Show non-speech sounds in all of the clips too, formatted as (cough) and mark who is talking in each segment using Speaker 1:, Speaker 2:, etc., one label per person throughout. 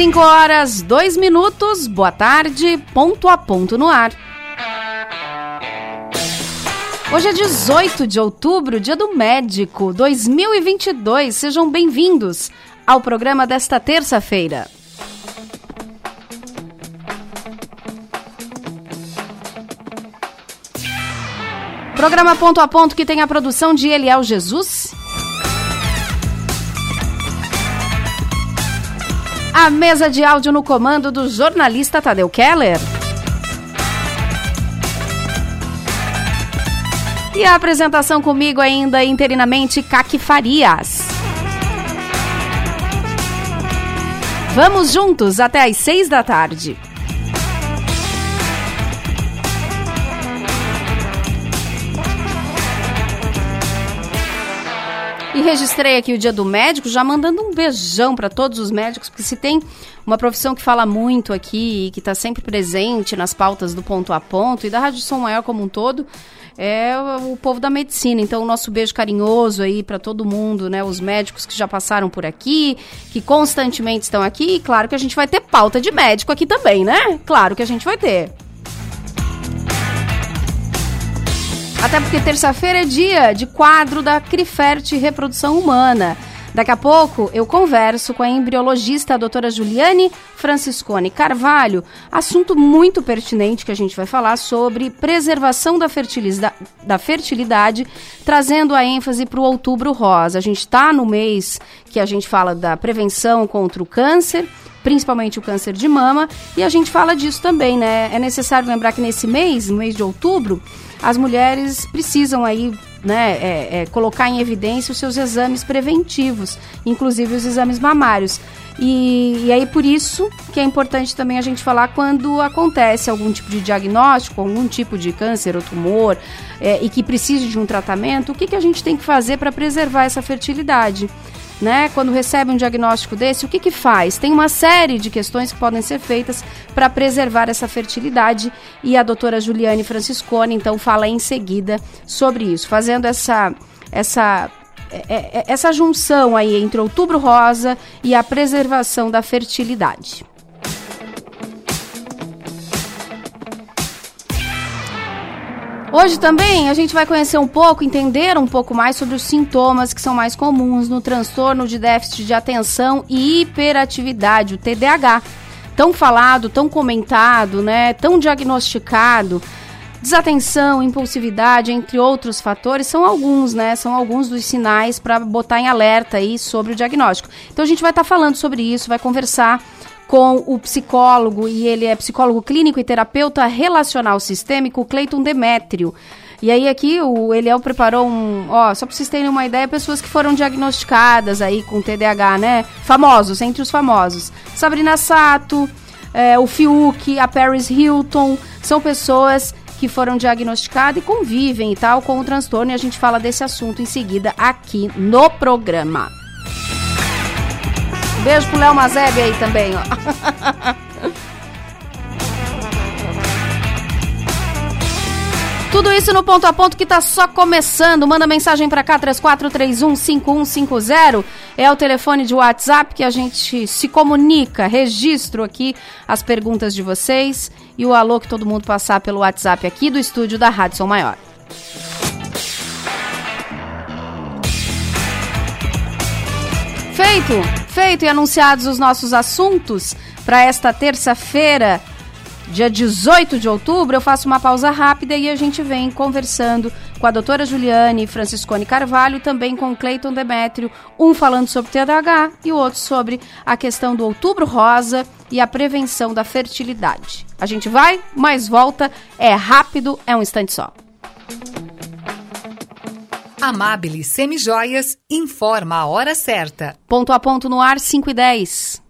Speaker 1: 5 horas, 2 minutos, boa tarde, ponto a ponto no ar. Hoje é 18 de outubro, dia do médico 2022. Sejam bem-vindos ao programa desta terça-feira. Programa ponto a ponto que tem a produção de Eliel Jesus. A mesa de áudio no comando do jornalista Tadeu Keller. E a apresentação comigo ainda interinamente Kaki Farias. Vamos juntos até às seis da tarde. E registrei aqui o Dia do Médico, já mandando um beijão para todos os médicos, porque se tem uma profissão que fala muito aqui, que está sempre presente nas pautas do ponto a ponto e da Rádio Som Maior como um todo, é o povo da medicina. Então, o nosso beijo carinhoso aí para todo mundo, né? Os médicos que já passaram por aqui, que constantemente estão aqui. E claro que a gente vai ter pauta de médico aqui também, né? Claro que a gente vai ter. Até porque terça-feira é dia de quadro da Criferte Reprodução Humana. Daqui a pouco eu converso com a embriologista a doutora Juliane Franciscone Carvalho, assunto muito pertinente que a gente vai falar sobre preservação da, fertiliza da fertilidade, trazendo a ênfase para o outubro rosa. A gente está no mês que a gente fala da prevenção contra o câncer principalmente o câncer de mama, e a gente fala disso também, né? É necessário lembrar que nesse mês, no mês de outubro, as mulheres precisam aí né, é, é, colocar em evidência os seus exames preventivos, inclusive os exames mamários. E, e aí por isso que é importante também a gente falar quando acontece algum tipo de diagnóstico, algum tipo de câncer ou tumor é, e que precise de um tratamento, o que, que a gente tem que fazer para preservar essa fertilidade? Né, quando recebe um diagnóstico desse, o que, que faz? Tem uma série de questões que podem ser feitas para preservar essa fertilidade e a doutora Juliane Franciscone, então, fala em seguida sobre isso, fazendo essa, essa é, é, essa junção aí entre outubro rosa e a preservação da fertilidade. Hoje também a gente vai conhecer um pouco, entender um pouco mais sobre os sintomas que são mais comuns no transtorno de déficit de atenção e hiperatividade, o TDAH. Tão falado, tão comentado, né? Tão diagnosticado. Desatenção, impulsividade, entre outros fatores, são alguns, né? São alguns dos sinais para botar em alerta aí sobre o diagnóstico. Então a gente vai estar tá falando sobre isso, vai conversar com o psicólogo, e ele é psicólogo clínico e terapeuta relacional sistêmico, Cleiton Demétrio. E aí aqui o Eliel preparou um, ó, só para vocês terem uma ideia, pessoas que foram diagnosticadas aí com TDAH, né? Famosos, entre os famosos. Sabrina Sato, é, o Fiuk, a Paris Hilton, são pessoas que foram diagnosticadas e convivem e tal com o transtorno e a gente fala desse assunto em seguida aqui no programa. Beijo pro Léo Mazeb aí também, ó. (laughs) Tudo isso no ponto a ponto que tá só começando. Manda mensagem para cá 34315150. É o telefone de WhatsApp que a gente se comunica. Registro aqui as perguntas de vocês e o alô que todo mundo passar pelo WhatsApp aqui do estúdio da Rádio São Maior. Feito, feito e anunciados os nossos assuntos para esta terça-feira, dia 18 de outubro, eu faço uma pausa rápida e a gente vem conversando com a doutora Juliane Franciscone Carvalho, também com Cleiton Demétrio, um falando sobre TDAH e o outro sobre a questão do outubro rosa e a prevenção da fertilidade. A gente vai, mas volta, é rápido, é um instante só.
Speaker 2: Amabile Semijoias informa a hora certa.
Speaker 1: Ponto a ponto no ar, 5 e 10.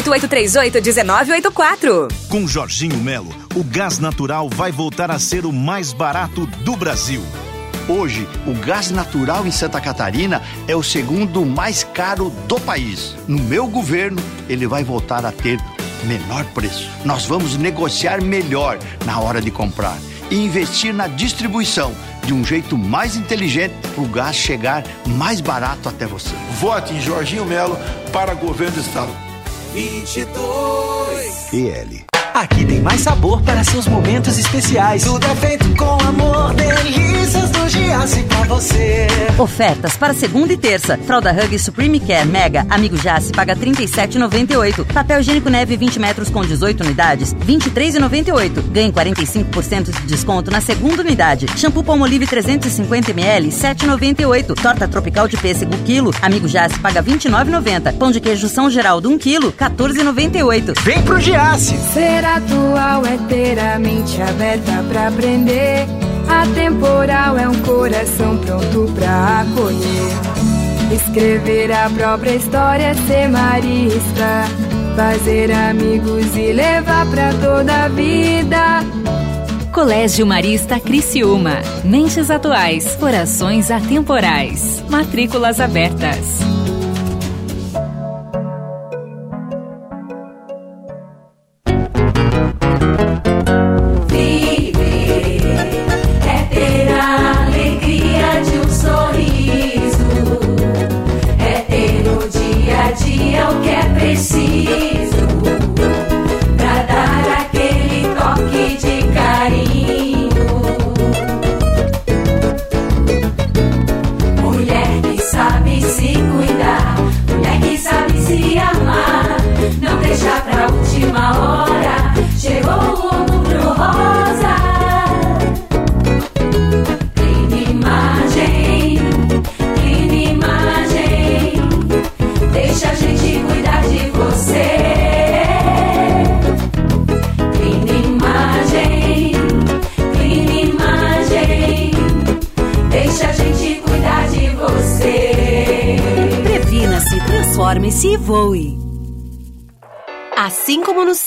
Speaker 3: 1984.
Speaker 4: Com Jorginho Melo, o gás natural vai voltar a ser o mais barato do Brasil.
Speaker 5: Hoje, o gás natural em Santa Catarina é o segundo mais caro do país. No meu governo, ele vai voltar a ter menor preço. Nós vamos negociar melhor na hora de comprar e investir na distribuição de um jeito mais inteligente para o gás chegar mais barato até você.
Speaker 6: Vote em Jorginho Melo para governo do estado.
Speaker 7: 22
Speaker 5: PL.
Speaker 7: Aqui tem mais sabor para seus momentos especiais. Tudo é feito com amor, delícias do Giasse pra você.
Speaker 8: Ofertas para segunda e terça. Fralda Hug Supreme Care Mega Amigo Jace paga R$ 37,98. Papel higiênico neve 20 metros com 18 unidades, R$ 23,98. Ganhe 45% de desconto na segunda unidade. Shampoo Palmolive 350 ml, R$ 7,98. Torta tropical de pêssego quilo. Amigo Jace paga R$ 29,90. Pão de queijo São Geraldo 1 quilo, R$ 14,98.
Speaker 7: Vem pro Giasse.
Speaker 9: Ser atual é ter a mente aberta pra aprender. Atemporal é um coração pronto pra acolher. Escrever a própria história, ser marista. Fazer amigos e levar pra toda a vida.
Speaker 10: Colégio Marista Criciúma. Mentes atuais, corações atemporais. Matrículas abertas.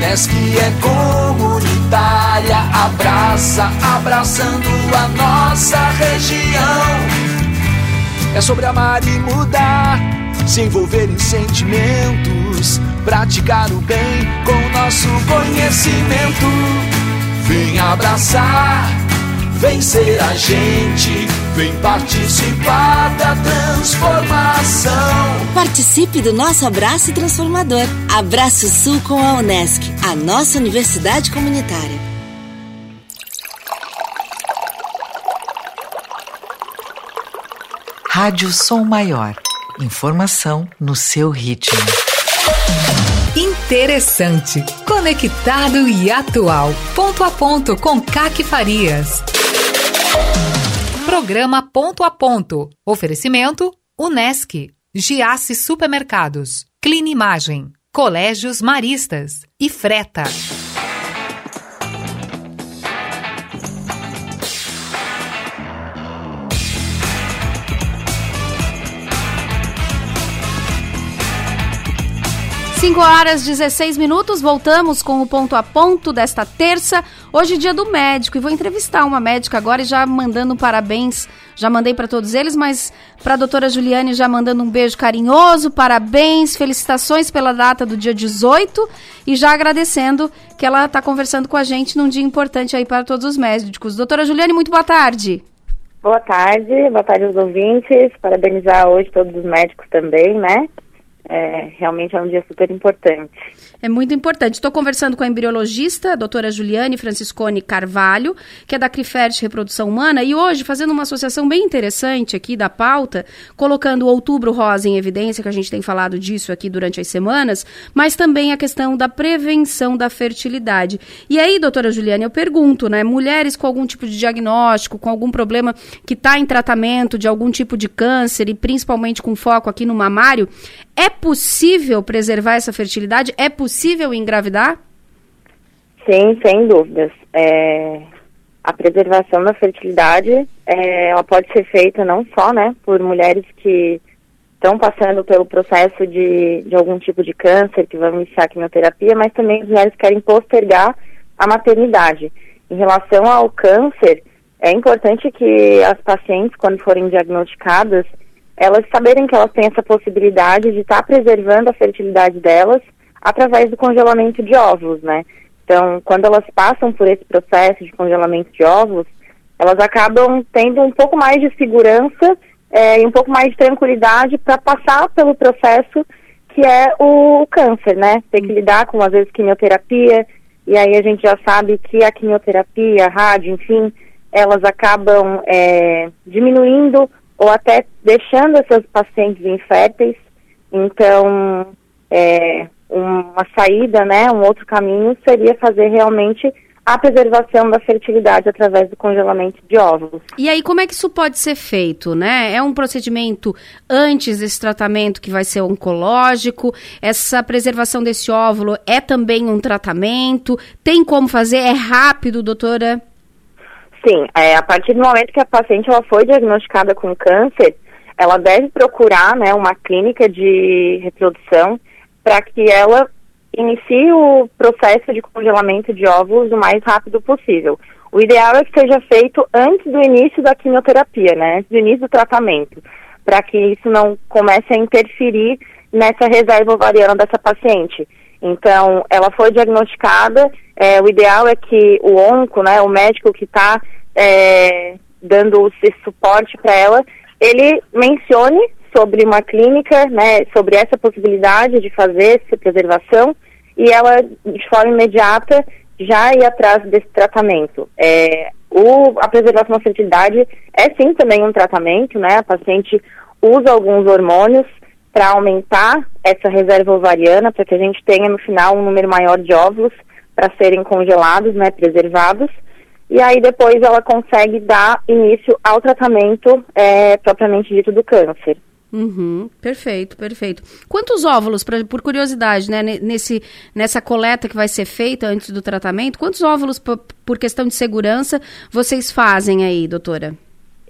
Speaker 11: Unesc é comunitária, abraça, abraçando a nossa região. É sobre amar e mudar, se envolver em sentimentos, praticar o bem com nosso conhecimento. Vem abraçar, vem ser a gente, vem participar da transformação.
Speaker 12: Participe do nosso abraço transformador. Abraço Sul com a Unesc, a nossa universidade comunitária.
Speaker 13: Rádio Som Maior. Informação no seu ritmo.
Speaker 2: Interessante, conectado e atual. Ponto a ponto com Caque Farias. Programa Ponto a Ponto. Oferecimento: Unesc, Giasse Supermercados, Clean Imagem, Colégios Maristas e Freta.
Speaker 1: Cinco horas 16 minutos, voltamos com o ponto a ponto desta terça. Hoje é dia do médico e vou entrevistar uma médica agora e já mandando parabéns. Já mandei para todos eles, mas para a doutora Juliane já mandando um beijo carinhoso, parabéns, felicitações pela data do dia 18 e já agradecendo que ela está conversando com a gente num dia importante aí para todos os médicos. Doutora Juliane, muito boa tarde.
Speaker 14: Boa tarde, boa tarde aos ouvintes. Parabenizar hoje todos os médicos também, né? É, realmente é um dia super importante.
Speaker 1: É muito importante. Estou conversando com a embriologista, a doutora Juliane Franciscone Carvalho, que é da Crifert Reprodução Humana, e hoje fazendo uma associação bem interessante aqui da pauta, colocando o Outubro Rosa em evidência, que a gente tem falado disso aqui durante as semanas, mas também a questão da prevenção da fertilidade. E aí, doutora Juliane, eu pergunto, né, mulheres com algum tipo de diagnóstico, com algum problema que está em tratamento de algum tipo de câncer, e principalmente com foco aqui no mamário, é possível preservar essa fertilidade? É possível engravidar?
Speaker 14: Sim, sem dúvidas. É, a preservação da fertilidade, é, ela pode ser feita não só, né, por mulheres que estão passando pelo processo de, de algum tipo de câncer, que vão iniciar quimioterapia, mas também as mulheres querem postergar a maternidade. Em relação ao câncer, é importante que as pacientes, quando forem diagnosticadas, elas saberem que elas têm essa possibilidade de estar tá preservando a fertilidade delas através do congelamento de óvulos, né? Então, quando elas passam por esse processo de congelamento de óvulos, elas acabam tendo um pouco mais de segurança é, e um pouco mais de tranquilidade para passar pelo processo que é o, câncer, né? Ter que lidar com, às vezes, quimioterapia, e aí a gente já sabe que a quimioterapia, a rádio, enfim, elas acabam é, diminuindo ou até deixando essas pacientes inférteis. Então, é, uma saída, né, um outro caminho seria fazer realmente a preservação da fertilidade através do congelamento de óvulos.
Speaker 1: E aí, como é que isso pode ser feito, né? É um procedimento antes desse tratamento que vai ser oncológico? Essa preservação desse óvulo é também um tratamento? Tem como fazer? É rápido, doutora?
Speaker 14: Sim, é, a partir do momento que a paciente ela foi diagnosticada com câncer, ela deve procurar né, uma clínica de reprodução para que ela inicie o processo de congelamento de óvulos o mais rápido possível. O ideal é que seja feito antes do início da quimioterapia, né, antes do início do tratamento, para que isso não comece a interferir nessa reserva ovariana dessa paciente. Então, ela foi diagnosticada, é, o ideal é que o onco, né, o médico que está é, dando esse suporte para ela, ele mencione sobre uma clínica, né, sobre essa possibilidade de fazer essa preservação e ela, de forma imediata, já ir atrás desse tratamento. É, o, a preservação da fertilidade é sim também um tratamento, né? A paciente usa alguns hormônios para aumentar essa reserva ovariana, para que a gente tenha no final um número maior de óvulos para serem congelados, né, preservados. E aí depois ela consegue dar início ao tratamento é, propriamente dito do câncer.
Speaker 1: Uhum, perfeito, perfeito. Quantos óvulos, pra, por curiosidade, né, nesse, nessa coleta que vai ser feita antes do tratamento, quantos óvulos, por, por questão de segurança, vocês fazem aí, doutora?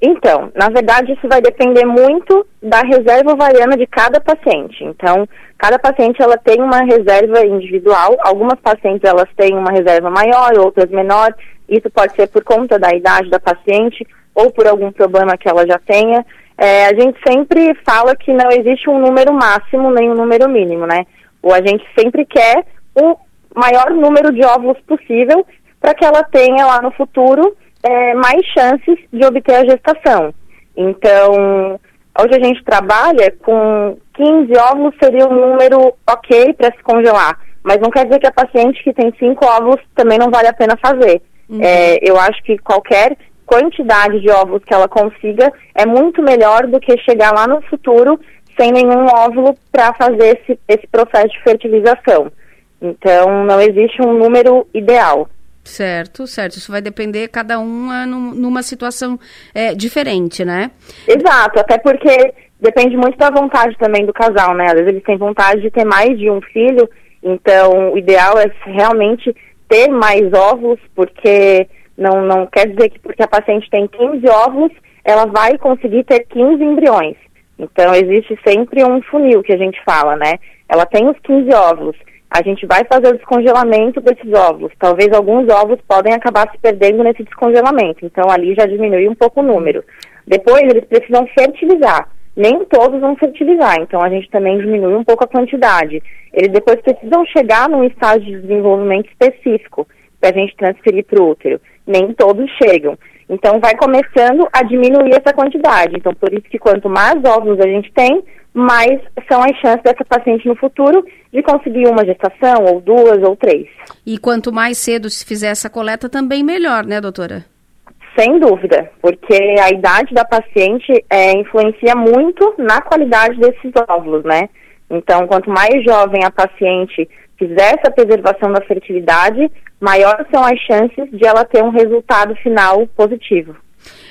Speaker 14: Então, na verdade, isso vai depender muito da reserva ovariana de cada paciente. Então, cada paciente ela tem uma reserva individual. Algumas pacientes elas têm uma reserva maior, outras menor. Isso pode ser por conta da idade da paciente ou por algum problema que ela já tenha. É, a gente sempre fala que não existe um número máximo nem um número mínimo, né? Ou a gente sempre quer o maior número de óvulos possível para que ela tenha lá no futuro é, mais chances de obter a gestação. Então, hoje a gente trabalha com 15 óvulos seria um número ok para se congelar, mas não quer dizer que a paciente que tem 5 óvulos também não vale a pena fazer. Uhum. É, eu acho que qualquer quantidade de óvulos que ela consiga é muito melhor do que chegar lá no futuro sem nenhum óvulo para fazer esse, esse processo de fertilização. Então, não existe um número ideal.
Speaker 1: Certo, certo. Isso vai depender cada uma numa situação é, diferente, né?
Speaker 14: Exato, até porque depende muito da vontade também do casal, né? Às vezes eles têm vontade de ter mais de um filho, então o ideal é realmente ter mais óvulos, porque não, não quer dizer que porque a paciente tem 15 óvulos, ela vai conseguir ter 15 embriões. Então existe sempre um funil que a gente fala, né? ela tem os 15 óvulos. A gente vai fazer o descongelamento desses óvulos. Talvez alguns óvulos podem acabar se perdendo nesse descongelamento. Então ali já diminui um pouco o número. Depois eles precisam fertilizar. Nem todos vão fertilizar, então a gente também diminui um pouco a quantidade. Eles depois precisam chegar num estágio de desenvolvimento específico para a gente transferir para o útero. Nem todos chegam. Então vai começando a diminuir essa quantidade. Então por isso que quanto mais óvulos a gente tem, mais são as chances dessa paciente no futuro de conseguir uma gestação, ou duas, ou três.
Speaker 1: E quanto mais cedo se fizer essa coleta, também melhor, né, doutora?
Speaker 14: Sem dúvida, porque a idade da paciente é, influencia muito na qualidade desses óvulos, né? Então, quanto mais jovem a paciente fizer essa preservação da fertilidade, maiores são as chances de ela ter um resultado final positivo.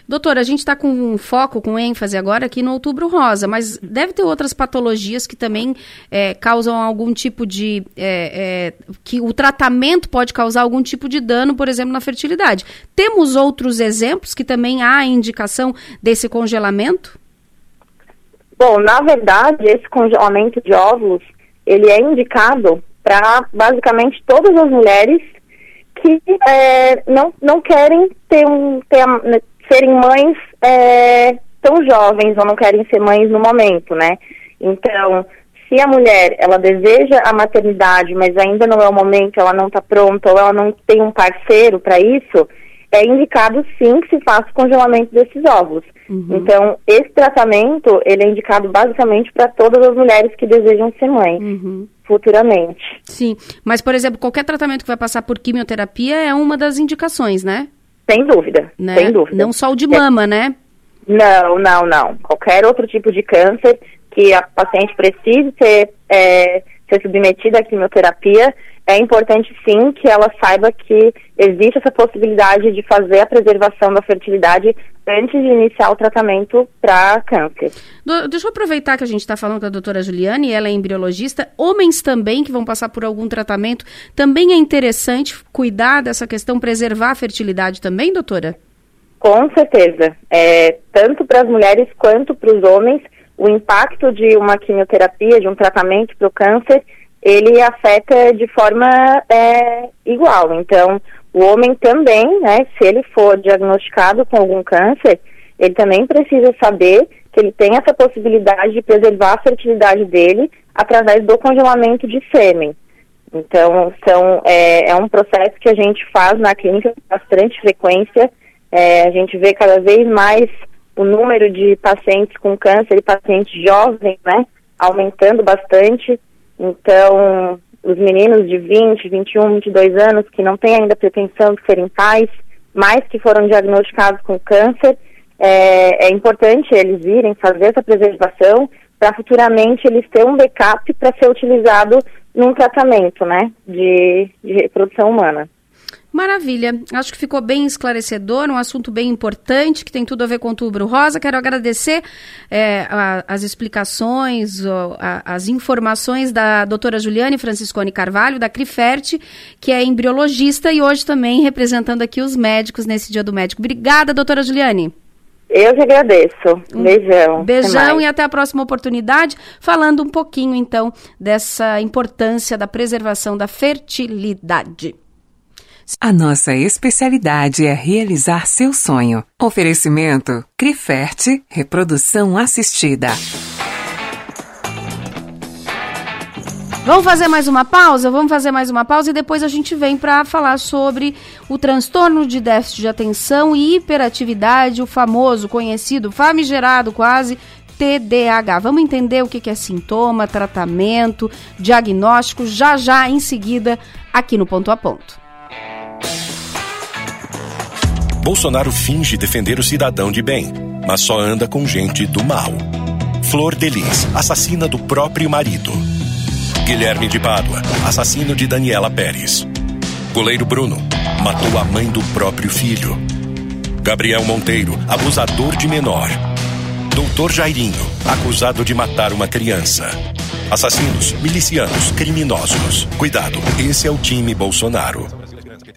Speaker 1: Doutora, a gente está com um foco, com ênfase agora aqui no outubro rosa, mas deve ter outras patologias que também é, causam algum tipo de. É, é, que o tratamento pode causar algum tipo de dano, por exemplo, na fertilidade. Temos outros exemplos que também há indicação desse congelamento?
Speaker 14: Bom, na verdade, esse congelamento de óvulos, ele é indicado para basicamente todas as mulheres que é, não, não querem ter um, ter, serem mães é, tão jovens ou não querem ser mães no momento, né? Então, se a mulher ela deseja a maternidade, mas ainda não é o momento, ela não está pronta ou ela não tem um parceiro para isso, é indicado sim que se faça o congelamento desses óvulos. Uhum. Então, esse tratamento ele é indicado basicamente para todas as mulheres que desejam ser mães. Uhum. Futuramente.
Speaker 1: Sim, mas por exemplo, qualquer tratamento que vai passar por quimioterapia é uma das indicações, né?
Speaker 14: Sem dúvida, né? sem dúvida.
Speaker 1: Não só o de mama, é. né?
Speaker 14: Não, não, não. Qualquer outro tipo de câncer que a paciente precise ser, é, ser submetida à quimioterapia, é importante sim que ela saiba que existe essa possibilidade de fazer a preservação da fertilidade antes de iniciar o tratamento para câncer.
Speaker 1: Do, deixa eu aproveitar que a gente está falando com a doutora Juliane, ela é embriologista. Homens também que vão passar por algum tratamento, também é interessante cuidar dessa questão, preservar a fertilidade também, doutora?
Speaker 14: Com certeza. É, tanto para as mulheres quanto para os homens, o impacto de uma quimioterapia, de um tratamento para o câncer, ele afeta de forma é, igual. Então, o homem também, né, se ele for diagnosticado com algum câncer, ele também precisa saber que ele tem essa possibilidade de preservar a fertilidade dele através do congelamento de sêmen. Então, são, é, é um processo que a gente faz na clínica com bastante frequência. É, a gente vê cada vez mais o número de pacientes com câncer e pacientes jovens, né, aumentando bastante. Então, os meninos de 20, 21, 22 anos que não têm ainda pretensão de serem pais, mas que foram diagnosticados com câncer, é, é importante eles irem fazer essa preservação para futuramente eles ter um backup para ser utilizado num tratamento, né, de, de reprodução humana.
Speaker 1: Maravilha. Acho que ficou bem esclarecedor, um assunto bem importante que tem tudo a ver com o Outubro Rosa. Quero agradecer é, a, as explicações, a, as informações da doutora Juliane Franciscone Carvalho, da Criferte, que é embriologista e hoje também representando aqui os médicos nesse Dia do Médico. Obrigada, doutora Juliane.
Speaker 14: Eu que agradeço. Beijão.
Speaker 1: Beijão até e até a próxima oportunidade, falando um pouquinho então dessa importância da preservação da fertilidade.
Speaker 2: A nossa especialidade é realizar seu sonho. Oferecimento Criferte Reprodução Assistida.
Speaker 1: Vamos fazer mais uma pausa? Vamos fazer mais uma pausa e depois a gente vem para falar sobre o transtorno de déficit de atenção e hiperatividade, o famoso, conhecido, famigerado quase TDAH. Vamos entender o que é sintoma, tratamento, diagnóstico, já já em seguida, aqui no Ponto a Ponto.
Speaker 15: Bolsonaro finge defender o cidadão de bem, mas só anda com gente do mal. Flor Delis, assassina do próprio marido. Guilherme de Pádua, assassino de Daniela Pérez. Goleiro Bruno, matou a mãe do próprio filho. Gabriel Monteiro, abusador de menor. Doutor Jairinho, acusado de matar uma criança. Assassinos, milicianos, criminosos. Cuidado, esse é o time Bolsonaro.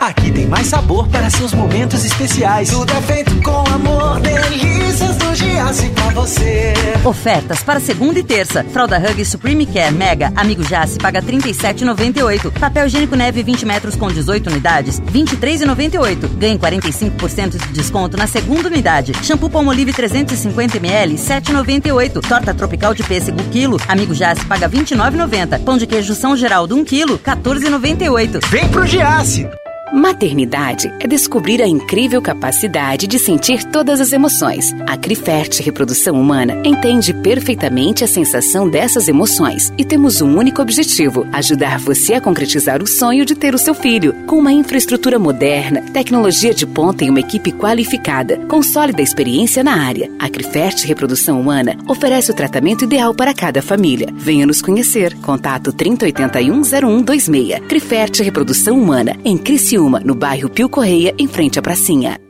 Speaker 7: Aqui tem mais sabor para seus momentos especiais. Tudo é feito com amor, delícias do Giasse pra você.
Speaker 8: Ofertas para segunda e terça. Fralda Hug Supreme Care Mega Amigo Jace paga R$ 37,98. Papel higiênico neve 20 metros com 18 unidades, R$ 23,98. Ganhe 45% de desconto na segunda unidade. Shampoo Palmolive 350 ml, R$ 7,98. Torta tropical de pêssego quilo. Amigo Jace paga R$ 29,90. Pão de queijo São Geraldo 1 quilo, R$ 14,98.
Speaker 7: Vem pro Giasse!
Speaker 16: Maternidade é descobrir a incrível capacidade de sentir todas as emoções. A Crifert Reprodução Humana entende perfeitamente a sensação dessas emoções e temos um único objetivo: ajudar você a concretizar o sonho de ter o seu filho. Com uma infraestrutura moderna, tecnologia de ponta e uma equipe qualificada, com sólida experiência na área, a Crifert Reprodução Humana oferece o tratamento ideal para cada família. Venha nos conhecer. Contato 3081 0126. Crifert Reprodução Humana, em Criciúma no bairro Pio Correia, em frente à pracinha.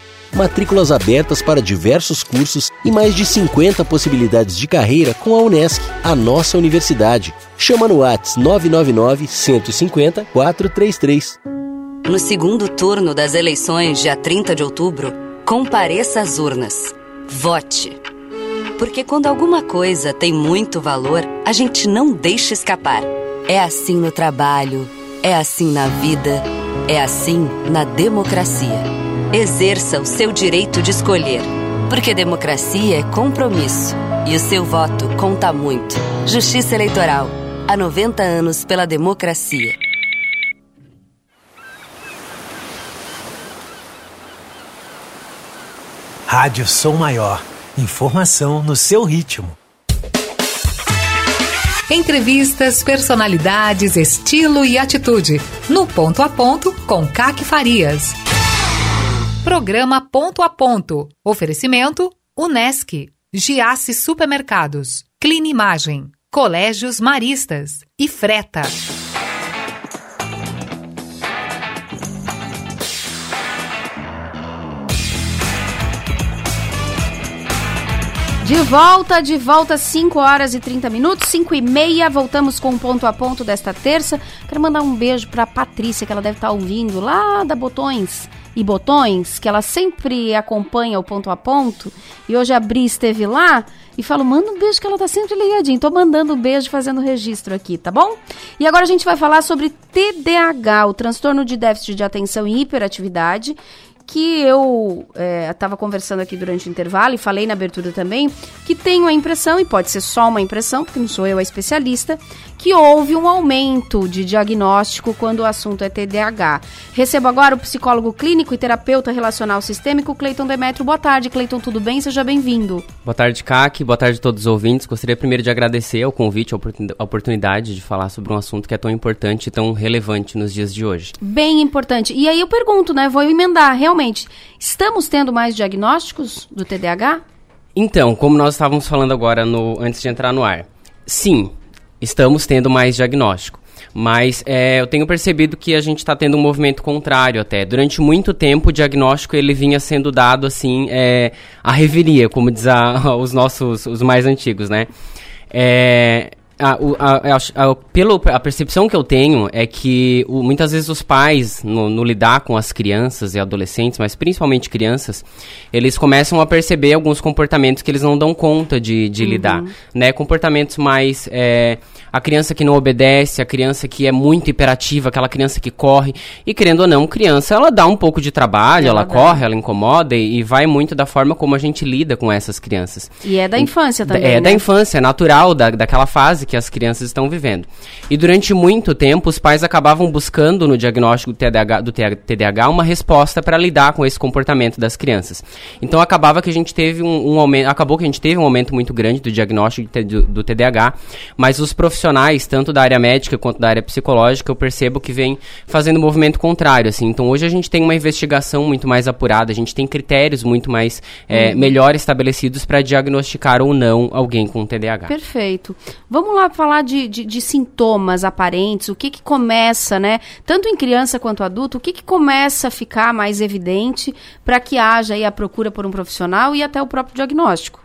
Speaker 17: Matrículas abertas para diversos cursos e mais de 50 possibilidades de carreira com a Unesc, a nossa universidade. Chama no Whats 999 150 433.
Speaker 18: No segundo turno das eleições, dia 30 de outubro, compareça às urnas. Vote. Porque quando alguma coisa tem muito valor, a gente não deixa escapar. É assim no trabalho, é assim na vida, é assim na democracia. Exerça o seu direito de escolher. Porque democracia é compromisso. E o seu voto conta muito. Justiça Eleitoral. Há 90 anos pela democracia.
Speaker 19: Rádio Som Maior. Informação no seu ritmo.
Speaker 2: Entrevistas, personalidades, estilo e atitude. No Ponto a Ponto, com Caque Farias. Programa Ponto a Ponto. Oferecimento: Unesc, Giasse Supermercados, Clean Imagem, Colégios Maristas e Freta.
Speaker 1: De volta, de volta, 5 horas e 30 minutos, 5 e meia, voltamos com o ponto a ponto desta terça. Quero mandar um beijo pra Patrícia, que ela deve estar ouvindo lá da Botões e Botões, que ela sempre acompanha o ponto a ponto. E hoje a Bri esteve lá e falou: manda um beijo que ela tá sempre ligadinha. Tô mandando um beijo fazendo registro aqui, tá bom? E agora a gente vai falar sobre TDAH, o transtorno de déficit de atenção e hiperatividade que eu estava conversando aqui durante o intervalo e falei na abertura também, que tenho a impressão, e pode ser só uma impressão, porque não sou eu a especialista, que houve um aumento de diagnóstico quando o assunto é TDAH. Recebo agora o psicólogo clínico e terapeuta relacional sistêmico Cleiton Demetrio. Boa tarde, Cleiton, tudo bem? Seja bem-vindo.
Speaker 20: Boa tarde, CAC. Boa tarde a todos os ouvintes. Gostaria primeiro de agradecer o convite, a oportunidade de falar sobre um assunto que é tão importante e tão relevante nos dias de hoje.
Speaker 1: Bem importante. E aí eu pergunto, né? Vou emendar, realmente, estamos tendo mais diagnósticos do TDAH?
Speaker 20: Então, como nós estávamos falando agora no, antes de entrar no ar, sim, estamos tendo mais diagnóstico. Mas é, eu tenho percebido que a gente está tendo um movimento contrário até. Durante muito tempo o diagnóstico ele vinha sendo dado assim é, a revelia, como diz a, (laughs) os nossos os mais antigos, né? É, a, a, a, pelo, a percepção que eu tenho é que o, muitas vezes os pais, no, no, lidar com as crianças e adolescentes, mas principalmente crianças, eles começam a perceber alguns comportamentos que eles não dão conta de, de uhum. lidar. Né? Comportamentos mais. É, a criança que não obedece, a criança que é muito hiperativa, aquela criança que corre. E querendo ou não, criança, ela dá um pouco de trabalho, ela, ela corre, ela incomoda e, e, vai muito da forma como a gente lida com essas crianças.
Speaker 1: E é da infância também.
Speaker 20: É
Speaker 1: né?
Speaker 20: da infância, é natural da, daquela fase que as crianças estão vivendo. E durante muito tempo, os pais acabavam buscando no diagnóstico do TDAH, do TDAH uma resposta para lidar com esse comportamento das crianças. Então acabava que a gente teve um, um, aumento, acabou que a gente teve um aumento muito grande do diagnóstico do, do TDAH, mas os profissionais, tanto da área médica quanto da área psicológica, eu percebo que vem fazendo um movimento contrário, assim. Então hoje a gente tem uma investigação muito mais apurada, a gente tem critérios muito mais é, melhor estabelecidos para diagnosticar ou não alguém com TDAH.
Speaker 1: Perfeito. Vamos lá lá falar de, de, de, sintomas aparentes, o que que começa, né? Tanto em criança quanto adulto, o que que começa a ficar mais evidente para que haja aí a procura por um profissional e até o próprio diagnóstico?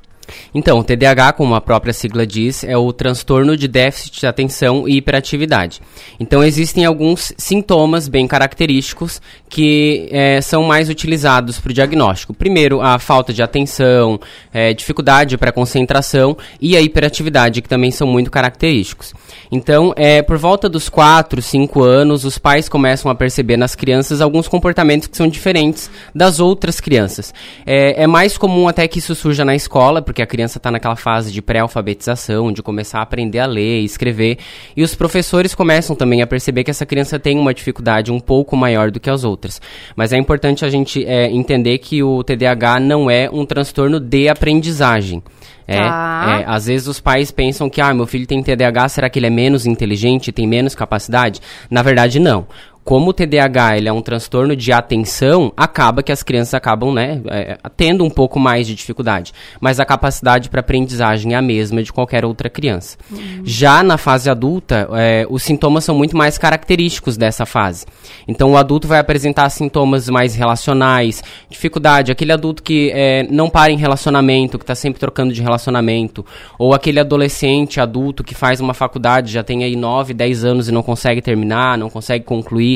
Speaker 20: Então, o TDAH, como a própria sigla diz, é o transtorno de déficit de atenção e hiperatividade. Então, existem alguns sintomas bem característicos que é, são mais utilizados para o diagnóstico. Primeiro, a falta de atenção, é, dificuldade para concentração e a hiperatividade, que também são muito característicos. Então, é, por volta dos 4, 5 anos, os pais começam a perceber nas crianças alguns comportamentos que são diferentes das outras crianças. É, é mais comum até que isso surja na escola, porque a criança está naquela fase de pré-alfabetização, de começar a aprender a ler e escrever, e os professores começam também a perceber que essa criança tem uma dificuldade um pouco maior do que as outras. Mas é importante a gente é, entender que o TDAH não é um transtorno de aprendizagem. É, tá. é, às vezes os pais pensam que, ah, meu filho tem TDAH, será que ele é menos inteligente, tem menos capacidade? Na verdade, não como o TDAH ele é um transtorno de atenção, acaba que as crianças acabam, né, é, tendo um pouco mais de dificuldade. Mas a capacidade para aprendizagem é a mesma de qualquer outra criança. Uhum. Já na fase adulta, é, os sintomas são muito mais característicos dessa fase. Então, o adulto vai apresentar sintomas mais relacionais, dificuldade, aquele adulto que é, não para em relacionamento, que está sempre trocando de relacionamento, ou aquele adolescente, adulto que faz uma faculdade, já tem aí 9, 10 anos e não consegue terminar, não consegue concluir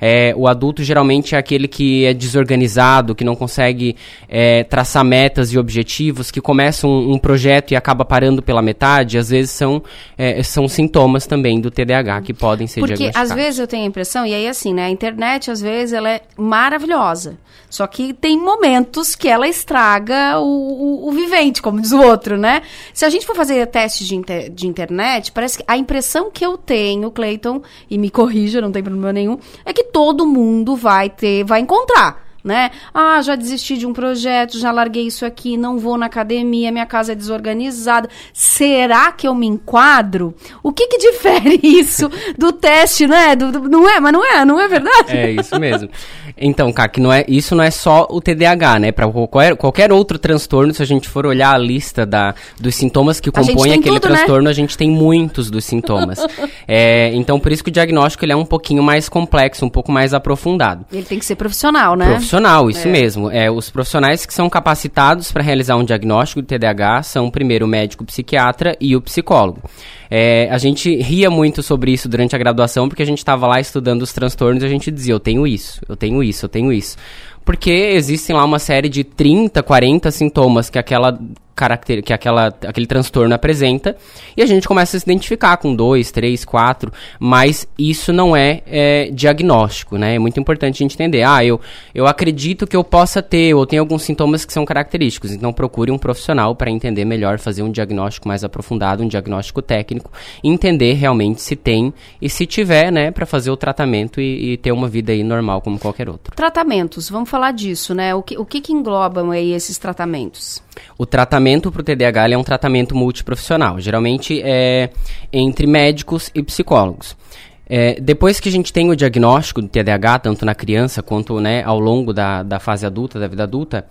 Speaker 20: é, o adulto geralmente é aquele que é desorganizado, que não consegue é, traçar metas e objetivos, que começa um, um, projeto e acaba parando pela metade. Às vezes são, é, são sintomas também do TDAH que podem ser
Speaker 1: Porque
Speaker 20: diagnosticados.
Speaker 1: às vezes eu tenho a impressão, e aí assim, né, a internet às vezes ela é maravilhosa. Só que tem momentos que ela estraga o, o, o vivente, como diz o outro, né? Se a gente for fazer testes de, inter, de internet, parece que a impressão que eu tenho, Clayton, e me corrija, não tem problema nenhum, é que todo mundo vai ter, vai encontrar né? Ah, já desisti de um projeto, já larguei isso aqui, não vou na academia, minha casa é desorganizada. Será que eu me enquadro? O que que (laughs) difere isso do teste, né? Do, do, não é, mas não é, não é verdade?
Speaker 20: É isso mesmo. Então, Kaki, não é, isso não é só o TDAH, né? Para qualquer, qualquer outro transtorno, se a gente for olhar a lista da, dos sintomas que compõem aquele tudo, né? transtorno, né? a gente tem muitos dos sintomas. (laughs) é, então, por isso que o diagnóstico ele é um pouquinho mais complexo, um pouco mais aprofundado.
Speaker 1: Ele tem que ser profissional, né?
Speaker 20: Profissional profissional, isso é. mesmo. É, os profissionais que são capacitados para realizar um diagnóstico de TDAH são primeiro o médico psiquiatra e o psicólogo. É, a gente ria muito sobre isso durante a graduação, porque a gente estava lá estudando os transtornos e a gente dizia, eu tenho isso, eu tenho isso, eu tenho isso. Porque existem lá uma série de 30, 40 sintomas que aquela caracter, que aquela, aquele transtorno apresenta, e a gente começa a se identificar com dois, três, quatro, mas isso não é, é diagnóstico, né? É muito importante a gente entender. Ah, eu, eu acredito que eu possa ter, ou tem alguns sintomas que são característicos, então procure um profissional para entender melhor, fazer um diagnóstico mais aprofundado, um diagnóstico técnico, entender realmente se tem e se tiver, né, para fazer o tratamento e, e, ter uma vida aí normal como qualquer outro.
Speaker 1: Tratamentos, vamos falar disso, né? O que, o que, que englobam aí esses tratamentos?
Speaker 20: O tratamento para o TDAH é um tratamento multiprofissional, geralmente é entre médicos e psicólogos. É, depois que a gente tem o diagnóstico do TDAH, tanto na criança quanto né, ao longo da, da fase adulta, da vida adulta,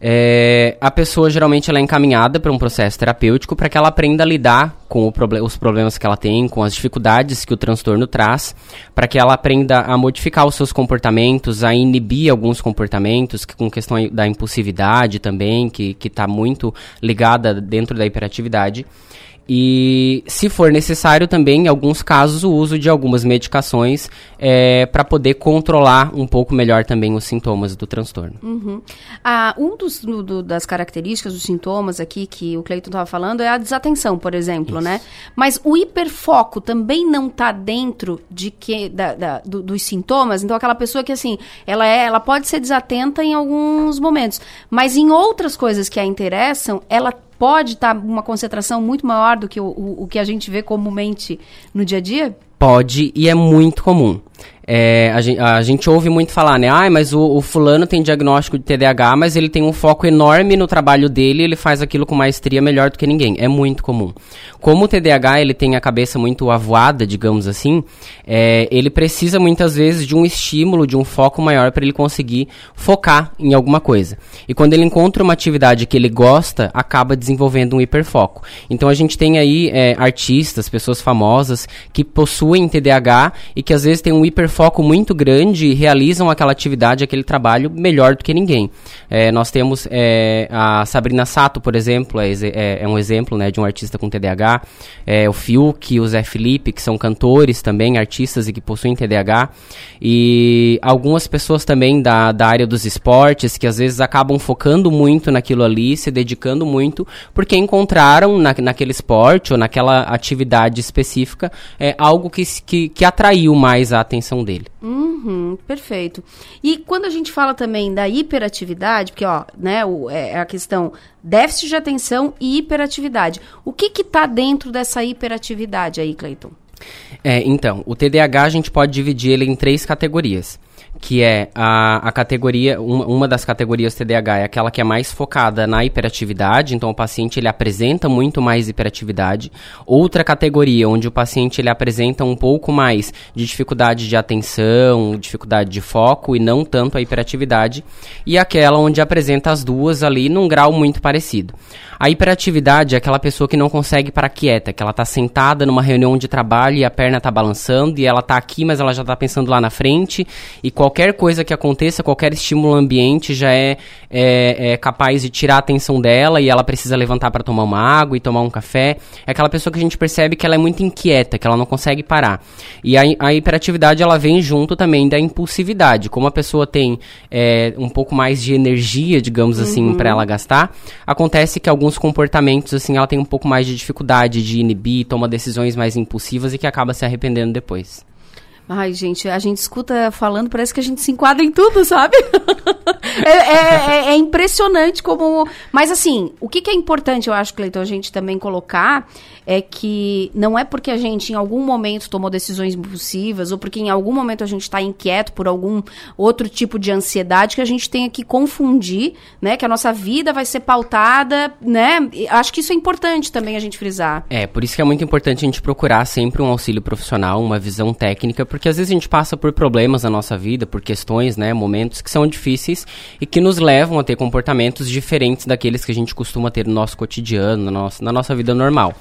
Speaker 20: é, a pessoa geralmente ela é encaminhada para um processo terapêutico para que ela aprenda a lidar com proble os problemas que ela tem, com as dificuldades que o transtorno traz, para que ela aprenda a modificar os seus comportamentos, a inibir alguns comportamentos, que, com questão da impulsividade também, que está muito ligada dentro da hiperatividade. E, se for necessário, também, em alguns casos, o uso de algumas medicações é, para poder controlar um pouco melhor também os sintomas do transtorno.
Speaker 1: Uhum. Ah, um dos, do, das características dos sintomas aqui que o Cleiton estava falando é a desatenção, por exemplo, Isso. né? Mas o hiperfoco também não está dentro de que, da, da, do, dos sintomas. Então, aquela pessoa que, assim, ela, é, ela pode ser desatenta em alguns momentos, mas em outras coisas que a interessam, ela pode estar tá uma concentração muito maior do que o, o, o que a gente vê comumente no dia a dia?
Speaker 20: Pode e é muito comum. É, a, gente, a, gente, ouve muito falar, né? Ah, mas o, o, fulano tem diagnóstico de TDAH, mas ele tem um foco enorme no trabalho dele, ele faz aquilo com maestria melhor do que ninguém. É muito comum. Como o TDAH ele tem a cabeça muito avoada, digamos assim, é, ele precisa muitas vezes de um estímulo, de um foco maior para ele conseguir focar em alguma coisa. E quando ele encontra uma atividade que ele gosta, acaba desenvolvendo um hiperfoco. Então a gente tem aí é, artistas, pessoas famosas que possuem TDAH e que às vezes têm um hiperfoco foco muito grande e realizam aquela atividade, aquele trabalho melhor do que ninguém. É, nós temos é, a Sabrina Sato, por exemplo, é, é, é, um exemplo né, de um artista com TDAH. É, o Fiuk, o Zé Felipe, que são cantores também, artistas e que possuem TDAH. E algumas pessoas também da, da área dos esportes, que às vezes acabam focando muito naquilo ali, se dedicando muito, porque encontraram na, naquele esporte ou naquela atividade específica é, algo que, que, que atraiu mais a atenção dele.
Speaker 1: Uhum, perfeito. E quando a gente fala também da hiperatividade, porque ó, né, o, é, é a questão déficit de atenção e hiperatividade. O que que tá dentro dessa hiperatividade aí, Cleiton?
Speaker 20: É, então, o TDAH a gente pode dividir ele em três categorias que é a, a categoria, uma, uma das categorias TDAH é aquela que é mais focada na hiperatividade, então o paciente ele apresenta muito mais hiperatividade. Outra categoria onde o paciente ele apresenta um pouco mais de dificuldade de atenção, dificuldade de foco e não tanto a hiperatividade, e aquela onde apresenta as duas ali num grau muito parecido. A hiperatividade é aquela pessoa que não consegue parar quieta, que ela está sentada numa reunião de trabalho e a perna está balançando e ela está aqui, mas ela já está pensando lá na frente e qualquer coisa que aconteça, qualquer estímulo ambiente já é, é, é capaz de tirar a atenção dela e ela precisa levantar para tomar uma água e tomar um café. É aquela pessoa que a gente percebe que ela é muito inquieta, que ela não consegue parar. E a, a hiperatividade ela vem junto também da impulsividade. Como a pessoa tem é, um pouco mais de energia, digamos assim, uhum. para ela gastar, acontece que alguns alguns comportamentos, assim, ela tem um pouco mais de dificuldade de inibir, toma decisões mais impulsivas e que acaba se arrependendo depois.
Speaker 1: Ai, gente, a gente escuta falando, parece que a gente se enquadra em tudo, sabe? (laughs) é, é, é, é, impressionante como. Mas, assim, o que, que é importante, eu acho, Cleiton, a gente também colocar é que não é porque a gente em algum momento tomou decisões impulsivas ou porque em algum momento a gente está inquieto por algum outro tipo de ansiedade que a gente tenha que confundir, né? Que a nossa vida vai ser pautada, né? Acho que isso é importante também a gente frisar.
Speaker 20: É, por isso que é muito importante a gente procurar sempre um auxílio profissional, uma visão técnica, porque às vezes a gente passa por problemas na nossa vida, por questões, né? Momentos que são difíceis e que nos levam a ter comportamentos diferentes daqueles que a gente costuma ter no nosso cotidiano, na nossa, na nossa vida normal.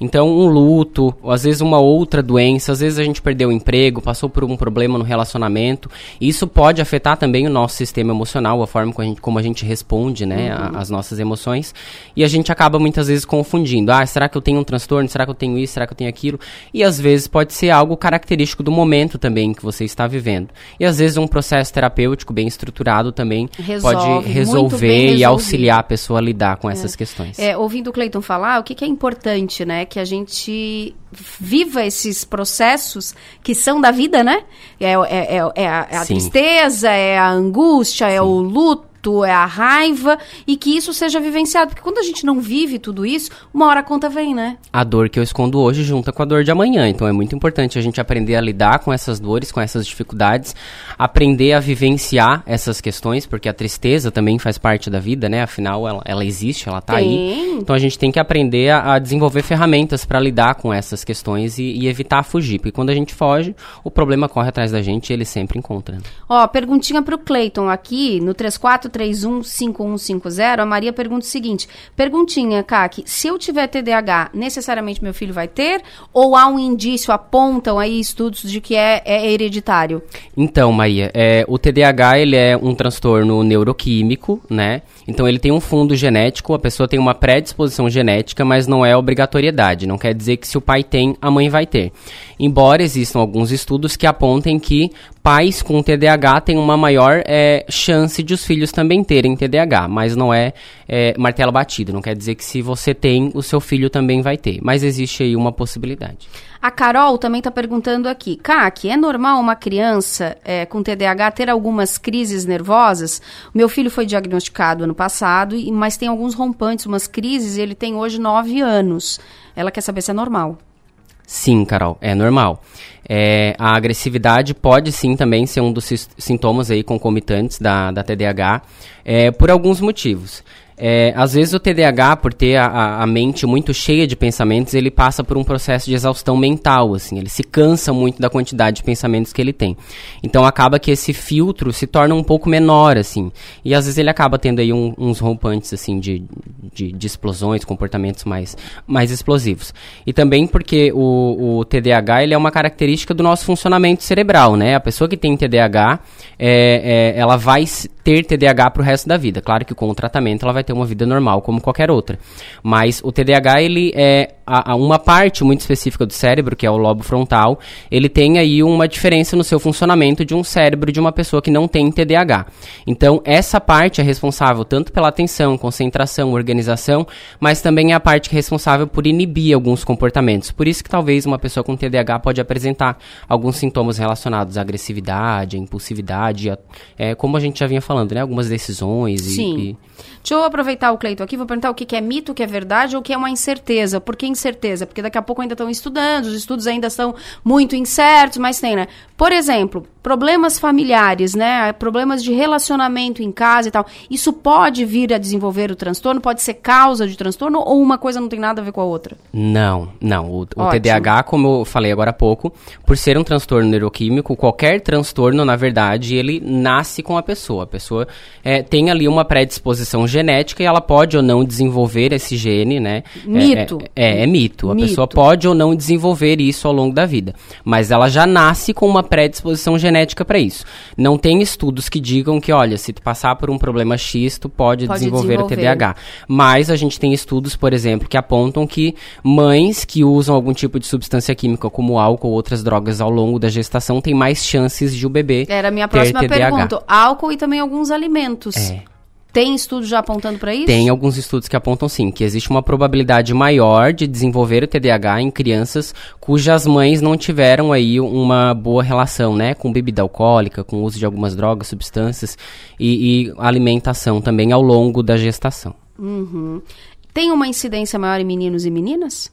Speaker 20: Então, um luto, ou às vezes uma outra doença, às vezes a gente perdeu o emprego, passou por um problema no relacionamento. Isso pode afetar também o nosso sistema emocional, a forma como a gente, como a gente responde, né, uhum. às nossas emoções. E a gente acaba muitas vezes confundindo. Ah, será que eu tenho um transtorno? Será que eu tenho isso? Será que eu tenho aquilo? E às vezes pode ser algo característico do momento também que você está vivendo. E às vezes um processo terapêutico bem estruturado também
Speaker 1: Resolve,
Speaker 20: pode resolver e auxiliar a pessoa a lidar com essas questões.
Speaker 1: É, ouvindo o Cleiton falar, o que, que é importante, né? Que a gente viva esses processos que são da vida, né? É, é, é, é a, é a
Speaker 20: Sim.
Speaker 1: tristeza, é a angústia, é o luto, é a raiva, e que isso seja vivenciado. Porque quando a gente não vive tudo isso, uma hora a conta vem, né?
Speaker 20: a dor que eu escondo hoje junta com a dor de amanhã. Então é muito importante a gente aprender a lidar com essas dores, com essas dificuldades, aprender a vivenciar essas questões, porque a tristeza também faz parte da vida, né? Afinal, ela, ela existe, ela tá aí.
Speaker 1: Tem.
Speaker 20: Então a gente tem que aprender a, a desenvolver ferramentas para lidar com essas questões e, e evitar fugir. Porque quando a gente foge, o problema corre atrás da gente e ele sempre encontra. né?
Speaker 1: Ó, perguntinha pro Cleiton aqui, no 34315150, a Maria pergunta o seguinte: perguntinha, Kaki, se eu tiver TDAH, necessariamente meu filho vai ter? Ou há um indício, apontam aí estudos de que é, é hereditário?
Speaker 20: Então, Maria, é, o TDAH ele é um transtorno neuroquímico, né? Então ele tem um fundo genético, a pessoa tem uma predisposição genética, mas não é obrigatoriedade. Não quer dizer que se o pai tem, a mãe vai ter. Embora existam alguns estudos que apontem que pais com TDAH têm uma maior é, chance de os filhos também terem TDAH, mas não é, é martelo batido. Não quer dizer que se você tem, o seu filho também vai ter. Mas existe aí uma possibilidade.
Speaker 1: A Carol também está perguntando aqui, Kaki, é normal uma criança é, com TDAH ter algumas crises nervosas? Meu filho foi diagnosticado ano passado, mas tem alguns rompantes, umas crises, e ele tem hoje 9 anos. Ela quer saber se é normal.
Speaker 20: Sim, Carol, é normal. É, a agressividade pode sim também ser um dos sintomas aí concomitantes da, da TDAH, é, por alguns motivos. É, às vezes o TDAH, por ter a, a- mente muito cheia de pensamentos, ele passa por um processo de exaustão mental, assim, ele se cansa muito da quantidade de pensamentos que ele tem. Então acaba que esse filtro se torna um pouco menor, assim, e às vezes ele acaba tendo aí um- uns rompantes, assim, de, de, de explosões, comportamentos mais, mais explosivos. E também porque o, o TDAH, ele é uma característica do nosso funcionamento cerebral, né? A pessoa que tem TDAH, é, é, ela vai ter TDAH pro resto da vida. Claro que com o tratamento ela vai ter uma vida normal, como qualquer outra. Mas o TDAH, ele é a, a uma parte muito específica do cérebro, que é o lobo frontal, ele tem aí uma diferença no seu funcionamento de um cérebro de uma pessoa que não tem TDAH. Então, essa parte é responsável tanto pela atenção, concentração, organização, mas também é a parte que é responsável por inibir alguns comportamentos. Por isso que talvez uma pessoa com TDAH pode apresentar alguns sintomas relacionados à agressividade, à impulsividade, a- é, como a gente já vinha falando, né? Algumas decisões e-
Speaker 1: Sim.
Speaker 20: e
Speaker 1: Deixa eu aproveitar o Cleito aqui, vou perguntar o que, que é mito, o que é verdade ou o que é uma incerteza. Por que incerteza? Porque daqui a pouco ainda estão estudando, os estudos ainda são muito incertos, mas tem, né? Por exemplo, problemas familiares, né? Problemas de relacionamento em casa e tal. Isso pode vir a desenvolver o transtorno? Pode ser causa de transtorno ou uma coisa não tem nada a ver com a outra?
Speaker 20: Não, não. O, o. TDAH, como eu falei agora há pouco, por ser um transtorno neuroquímico, qualquer transtorno, na verdade, ele nasce com a pessoa. A pessoa é, tem ali uma predisposição genética e ela pode ou não desenvolver esse gene, né? É-
Speaker 1: Mito.
Speaker 20: É, é, é mito. A
Speaker 1: Mito.
Speaker 20: pessoa pode ou não desenvolver isso ao longo da vida. Mas ela já nasce com uma predisposição genética para isso. Não tem estudos que digam que, olha, se tu passar por um problema X, tu pode,
Speaker 1: Pode
Speaker 20: desenvolver, o
Speaker 1: desenvolver.
Speaker 20: TDAH. Mas a gente tem estudos, por exemplo, que apontam que mães que usam algum tipo de substância química, como álcool ou outras drogas ao longo da gestação, têm mais chances de o bebê
Speaker 1: Era a minha próxima
Speaker 20: TDAH.
Speaker 1: pergunta. Álcool e também alguns alimentos.
Speaker 20: É.
Speaker 1: Tem estudo já apontando para isso?
Speaker 20: Tem alguns estudos que apontam sim, que existe uma probabilidade maior de desenvolver o TDAH em crianças cujas mães não tiveram aí uma boa relação, né, com bebida alcoólica, com o uso de algumas drogas, substâncias e, e alimentação também ao longo da gestação.
Speaker 1: Uhum. Tem uma incidência maior em meninos e meninas?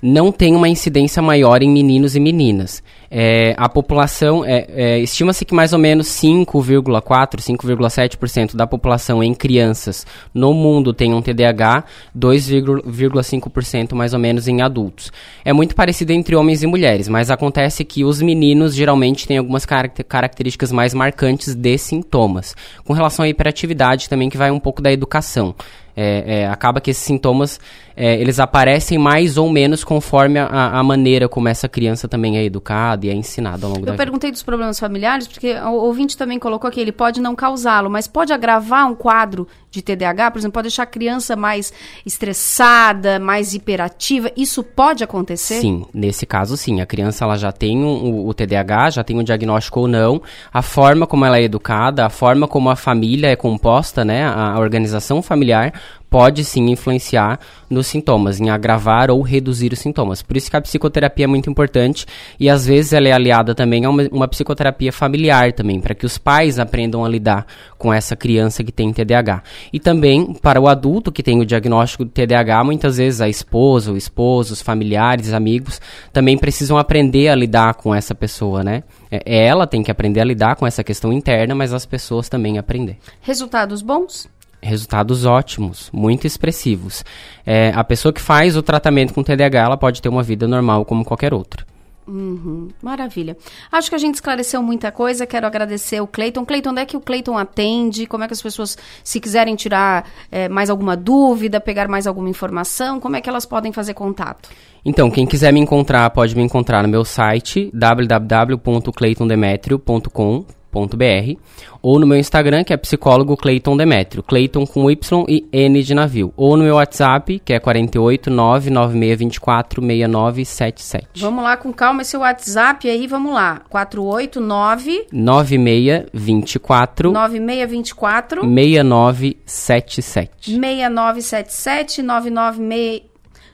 Speaker 20: não tem uma incidência maior em meninos e meninas. É, a população, é, é, estima-se que mais ou menos 5,4%, 5,7% da população em crianças no mundo tem um TDAH, 2,5% mais ou menos em adultos. É muito parecido entre homens e mulheres, mas acontece que os meninos geralmente têm algumas caracter- características mais marcantes de sintomas. Com relação à hiperatividade também, que vai um pouco da educação. É, é, acaba que esses sintomas é, eles aparecem mais ou menos conforme a, a maneira como essa criança também é educada e é ensinada ao longo da
Speaker 1: Eu
Speaker 20: vida.
Speaker 1: perguntei dos problemas familiares, porque o ouvinte também colocou que ele pode não causá-lo, mas pode agravar um quadro de TDAH, por exemplo, pode deixar a criança mais estressada, mais hiperativa. Isso pode acontecer?
Speaker 20: Sim, nesse caso sim. A criança ela já tem o, o TDAH, já tem o um diagnóstico ou não. A forma como ela é educada, a forma como a família é composta, né, a organização familiar pode sim influenciar nos sintomas, em agravar ou reduzir os sintomas. Por isso que a psicoterapia é muito importante e às vezes ela é aliada também a uma, uma psicoterapia familiar também, para que os pais aprendam a lidar com essa criança que tem TDAH. E também para o adulto que tem o diagnóstico de TDAH, muitas vezes a esposa, o esposo, os familiares, amigos, também precisam aprender a lidar com essa pessoa, né? É, ela tem que aprender a lidar com essa questão interna, mas as pessoas também aprender.
Speaker 1: Resultados bons?
Speaker 20: Resultados ótimos, muito expressivos. É, a pessoa que faz o tratamento com TDAH, ela pode ter uma vida normal como qualquer outra.
Speaker 1: Uhum, maravilha. Acho que a gente esclareceu muita coisa. Quero agradecer o Cleiton. Cleiton, onde é que o Cleiton atende? Como é que as pessoas, se quiserem tirar é, mais alguma dúvida, pegar mais alguma informação, como é que elas podem fazer contato?
Speaker 20: Então, quem quiser me encontrar, pode me encontrar no meu site www.cleitondemetrio.com br ou no meu Instagram, que é psicólogo Cleiton Demetrio, Cleiton com Y e N de navio, ou no meu WhatsApp, que é 48 99624 6977.
Speaker 1: Vamos lá com calma esse WhatsApp aí, vamos lá. 489
Speaker 20: 9624
Speaker 1: 9624
Speaker 20: 6977
Speaker 1: 6977 996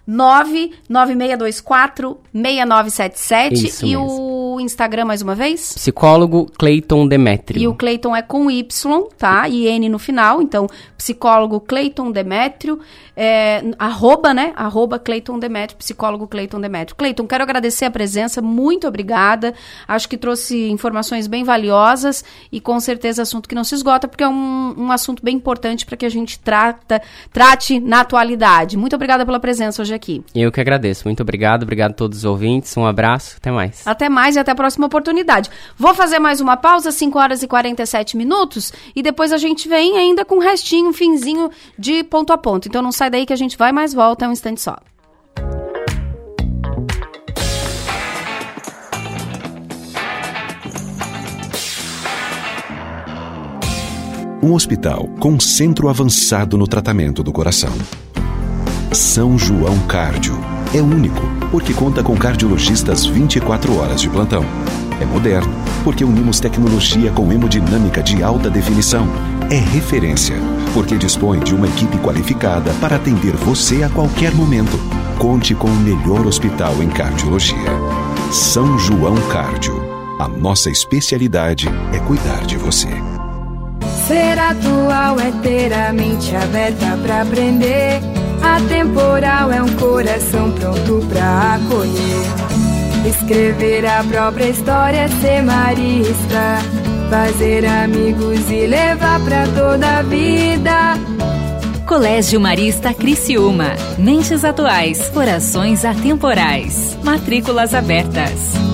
Speaker 1: 99624 6977
Speaker 20: Isso
Speaker 1: e
Speaker 20: mesmo.
Speaker 1: o Instagram mais uma vez?
Speaker 20: Psicólogo Cleiton Demetrio.
Speaker 1: E o Cleiton é com Y, tá? E N no final. Então, psicólogo Cleiton Demétrio, é, arroba, né? Arroba Cleiton Demétrio, psicólogo Cleiton Demétrio. Cleiton, quero agradecer a presença, muito obrigada. Acho que trouxe informações bem valiosas e com certeza assunto que não se esgota, porque é um, um assunto bem importante para que a gente trata, trate na atualidade. Muito obrigada pela presença hoje aqui.
Speaker 20: Eu que agradeço. Muito obrigado. Obrigado a todos os ouvintes. Um abraço. Até mais.
Speaker 1: Até mais e até a próxima oportunidade. Vou fazer mais uma pausa, 5 horas e 47 minutos, e depois a gente vem ainda com um restinho, um finzinho de ponto a ponto. Então não sai daí que a gente vai mais volta, é um instante só.
Speaker 15: Um hospital com centro avançado no tratamento do coração. São João Cárdio. É único, porque conta com cardiologistas 24 horas de plantão. É moderno, porque unimos tecnologia com hemodinâmica de alta definição. É referência, porque dispõe de uma equipe qualificada para atender você a qualquer momento. Conte com o melhor hospital em cardiologia. São João Cárdio. A nossa especialidade é cuidar de você.
Speaker 9: Ser atual é ter a mente aberta pra aprender. Atemporal é um coração pronto pra acolher. Escrever a própria história, ser marista. Fazer amigos e levar pra toda a vida.
Speaker 10: Colégio Marista Criciúma. Mentes atuais, corações atemporais. Matrículas abertas.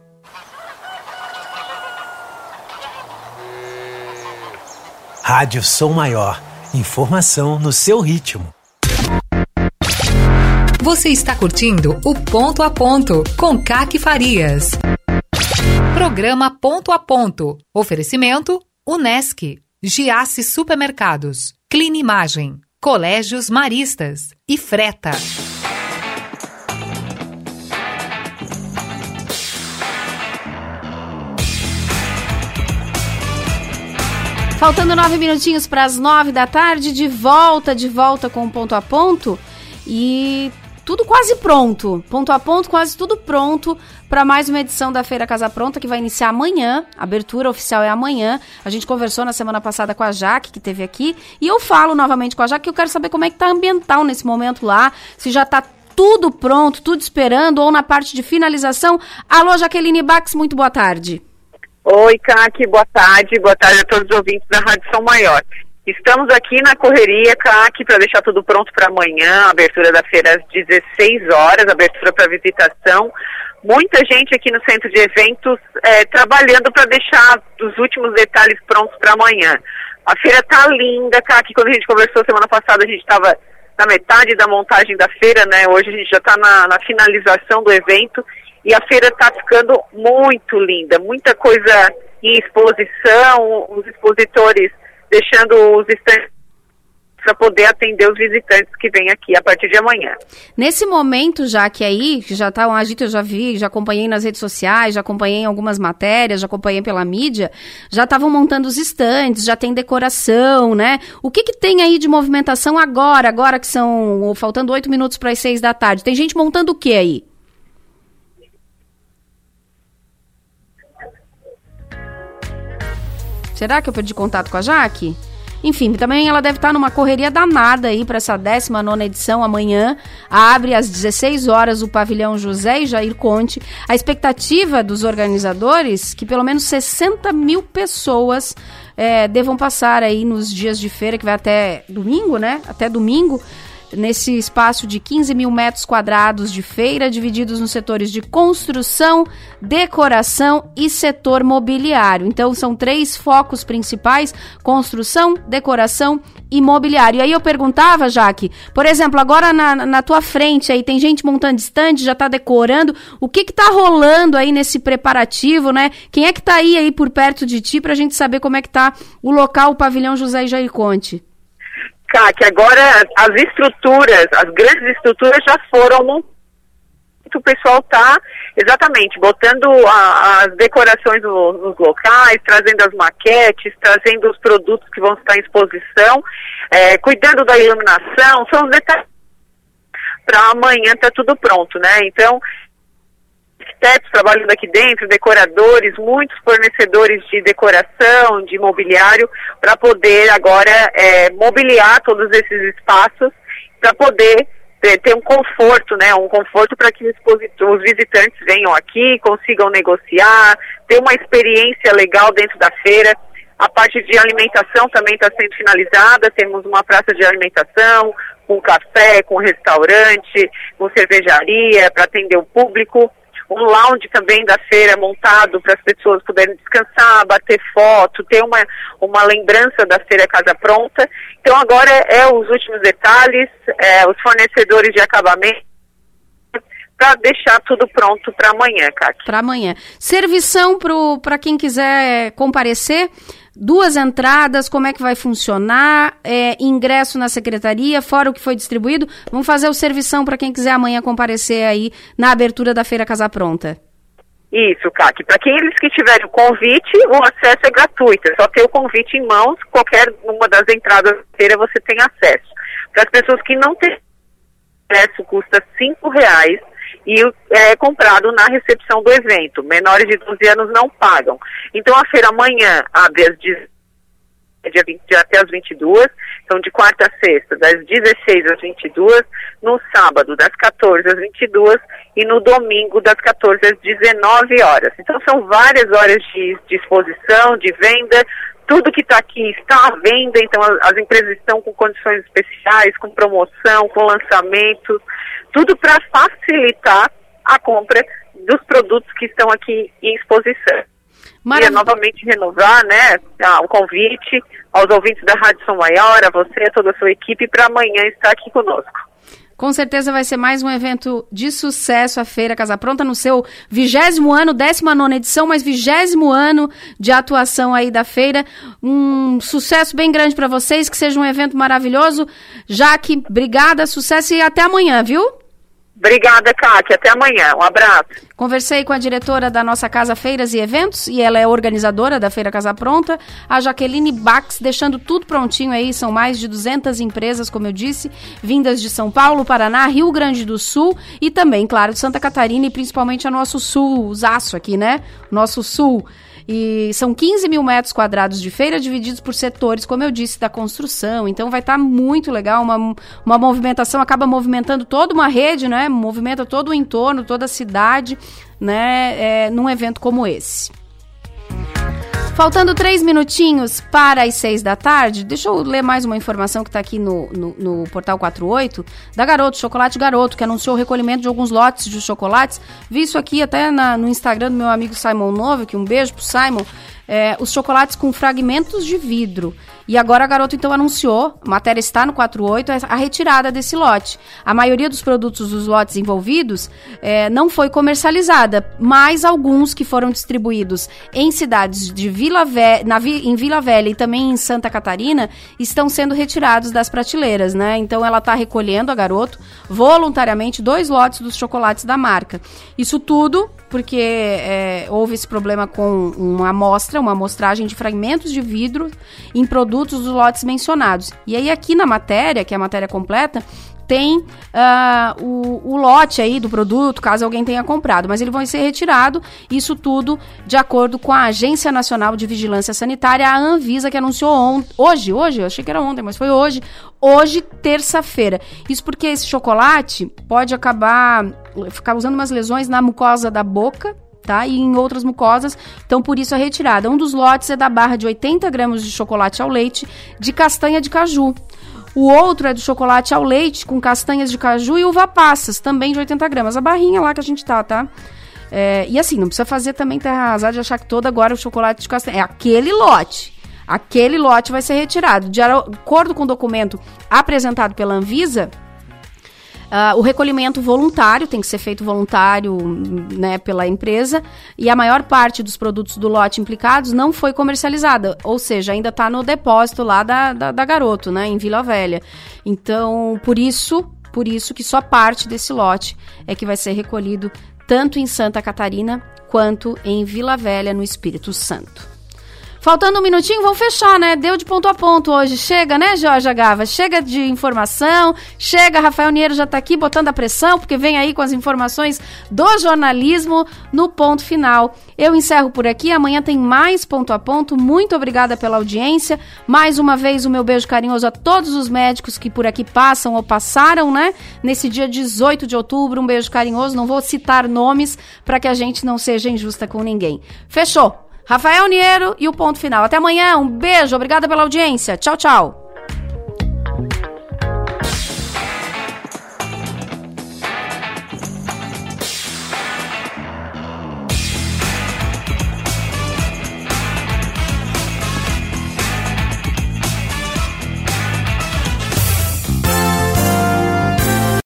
Speaker 19: Rádio Som Maior. Informação no seu ritmo.
Speaker 2: Você está curtindo o Ponto a Ponto com Caque Farias. Programa Ponto a Ponto. Oferecimento Unesc, Giasse Supermercados, Clinimagem, Colégios Maristas e Freta.
Speaker 1: Faltando nove minutinhos para as nove da tarde, de volta, de volta com o ponto a ponto. E tudo quase pronto. Ponto a ponto, quase tudo pronto para mais uma edição da Feira Casa Pronta, que vai iniciar amanhã. A abertura oficial é amanhã. A gente conversou na semana passada com a Jaque, que teve aqui. E eu falo novamente com a Jaque que eu quero saber como é que tá ambiental nesse momento lá. Se já tá tudo pronto, tudo esperando, ou na parte de finalização. Alô, Jaqueline Bax, muito boa tarde.
Speaker 21: Oi, Kaki, boa tarde. Boa tarde a todos os ouvintes da Rádio São Maior. Estamos aqui na correria, Kaki, para deixar tudo pronto para amanhã, abertura da feira às 16 horas, abertura para visitação. Muita gente aqui no centro de eventos é, trabalhando para deixar os últimos detalhes prontos para amanhã. A feira tá linda, Kaki. Quando a gente conversou semana passada, a gente estava na metade da montagem da feira, né? Hoje a gente já está na, na finalização do evento e a feira está ficando muito linda, muita coisa em exposição, os expositores deixando os estandes para poder atender os visitantes que vêm aqui a partir de amanhã.
Speaker 1: Nesse momento, já que aí, já está um agito, eu já vi, já acompanhei nas redes sociais, já acompanhei algumas matérias, já acompanhei pela mídia, já estavam montando os estandes, já tem decoração, né? O que, que tem aí de movimentação agora, agora que são, faltando oito minutos para as seis da tarde? Tem gente montando o que aí? Será que eu perdi contato com a Jaque? Enfim, também ela deve estar numa correria danada aí para essa 19 edição amanhã. Abre às 16 horas o pavilhão José e Jair Conte. A expectativa dos organizadores que pelo menos 60 mil pessoas é, devam passar aí nos dias de feira, que vai até domingo, né? Até domingo nesse espaço de 15 mil metros quadrados de feira, divididos nos setores de construção, decoração e setor mobiliário. Então, são três focos principais: construção, decoração e mobiliário. E aí eu perguntava, Jaque, por exemplo, agora na, na tua frente aí tem gente montando estande, já está decorando. O que que tá rolando aí nesse preparativo, né? Quem é que tá aí, aí por perto de ti para a gente saber como é que tá o local, o pavilhão José Jair Conte?
Speaker 21: Que agora as estruturas, as grandes estruturas já foram. O pessoal está exatamente botando a, as decorações no, nos locais, trazendo as maquetes, trazendo os produtos que vão estar em exposição, é, cuidando da iluminação, são os detalhes para amanhã tá tudo pronto, né? Então arquitetos trabalhando aqui dentro, decoradores, muitos fornecedores de decoração, de mobiliário, para poder agora é, mobiliar todos esses espaços, para poder ter, ter, um conforto, né? Um conforto para que os visitantes venham aqui, consigam negociar, ter uma experiência legal dentro da feira. A parte de alimentação também está sendo finalizada, temos uma praça de alimentação, com café, com restaurante, com cervejaria para atender o público um lounge também da feira montado para as pessoas poderem descansar, bater foto, ter uma, uma lembrança da feira Casa Pronta. Então agora é os últimos detalhes, é, os fornecedores de acabamento para deixar tudo pronto para amanhã, Cátia.
Speaker 1: Para amanhã. Servição para quem quiser comparecer. Duas entradas, como é que vai funcionar? É, ingresso na secretaria, fora o que foi distribuído. Vamos fazer o servição para quem quiser amanhã comparecer aí na abertura da Feira Casa Pronta.
Speaker 21: Isso, Kaki. Para aqueles que tiverem o convite, o acesso é gratuito. É só ter o convite em mãos, qualquer uma das entradas da feira você tem acesso. Para as pessoas que não têm acesso, custa cinco reais e é comprado na recepção do evento. Menores de 12 anos não pagam. Então a feira amanhã abre às 10 dia 20, até as 22, então de quarta a sexta, das 16 às 22, no sábado, das 14 às 22 e no domingo, das 14 às 19 horas. Então são várias horas de, de exposição, de venda, tudo que está aqui está à venda, então as, as empresas estão com condições especiais, com promoção, com lançamentos, tudo para facilitar a compra dos produtos que estão aqui em exposição. Maravilha. Queria novamente renovar né, o convite aos ouvintes da Rádio São Maior, a você, a toda a sua equipe, para amanhã estar aqui conosco.
Speaker 1: Com certeza vai ser mais um evento de sucesso a Feira Casa Pronta no seu vigésimo ano, 19 edição, mas vigésimo ano de atuação aí da feira. Um sucesso bem grande para vocês, que seja um evento maravilhoso. Jaque, obrigada, sucesso e até amanhã, viu?
Speaker 21: Obrigada, Kátia. Até amanhã. Um abraço.
Speaker 1: Conversei com a diretora da nossa Casa Feiras e Eventos, e ela é organizadora da Feira Casa Pronta, a Jaqueline Bax, deixando tudo prontinho aí. São mais de 200 empresas, como eu disse, vindas de São Paulo, Paraná, Rio Grande do Sul e também, claro, de Santa Catarina e principalmente a nosso sul, Zaço aqui, né? Nosso sul. E são 15 mil metros quadrados de feira divididos por setores, como eu disse, da construção. Então vai estar tá muito legal, uma, uma movimentação, acaba movimentando toda uma rede, né? Movimenta todo o entorno, toda a cidade, né? É, num evento como esse. Faltando três minutinhos para as seis da tarde, deixa eu ler mais uma informação que está aqui no, no, no, portal 48, da Garoto, Chocolate Garoto, que anunciou o recolhimento de alguns lotes de chocolates. Vi isso aqui até na, no Instagram do meu amigo Simon Novo, que um beijo pro Simon é, os chocolates com fragmentos de vidro. E agora a garota então anunciou, a matéria está no 48, a retirada desse lote. A maioria dos produtos dos lotes envolvidos é, não foi comercializada, mas alguns que foram distribuídos em cidades de Vila Ve na em Vila Velha e também em Santa Catarina estão sendo retirados das prateleiras, né? Então ela está recolhendo a garoto voluntariamente dois lotes dos chocolates da marca. Isso tudo porque é, houve esse problema com uma amostra, uma amostragem de fragmentos de vidro em produtos dos lotes mencionados. E aí aqui na matéria, que é a matéria completa, tem uh, o, o, lote aí do produto, caso alguém tenha comprado, mas ele vai ser retirado, isso tudo de acordo com a Agência Nacional de Vigilância Sanitária, a Anvisa, que anunciou hoje, hoje, eu achei que era ontem, mas foi hoje, hoje, terça-feira. Isso porque esse chocolate pode acabar, ficar usando umas lesões na mucosa da boca, tá? E em outras mucosas, então por isso a retirada. Um dos lotes é da barra de 80 gramas de chocolate ao leite de castanha de caju. O outro é do chocolate ao leite com castanhas de caju e uva passas, também de 80 gramas. A barrinha lá que a gente tá, tá? É, e assim, não precisa fazer também terra arrasada de achar que todo agora o chocolate de castanha. É aquele lote. Aquele lote vai ser retirado. De acordo com o documento apresentado pela Anvisa, Uh, o recolhimento voluntário tem que ser feito voluntário né, pela empresa e a maior parte dos produtos do lote implicados não foi comercializada, ou seja, ainda está no depósito lá da, da, da Garoto, né, em Vila Velha. Então, por isso, por isso que só parte desse lote é que vai ser recolhido tanto em Santa Catarina quanto em Vila Velha, no Espírito Santo. Faltando um minutinho, vamos fechar, né? Deu de ponto a ponto hoje. Chega, né, Jorge Gava? Chega de informação. Chega, Rafael Niero já tá aqui botando a pressão, porque vem aí com as informações do jornalismo no ponto final. Eu encerro por aqui. Amanhã tem mais ponto a ponto. Muito obrigada pela audiência. Mais uma vez, o meu beijo carinhoso a todos os médicos que por aqui passam ou passaram, né? Nesse dia 18 de outubro. Um beijo carinhoso. Não vou citar nomes para que a gente não seja injusta com ninguém. Fechou? Rafael Niero e o ponto final. Até amanhã, um beijo, obrigada pela audiência. Tchau, tchau.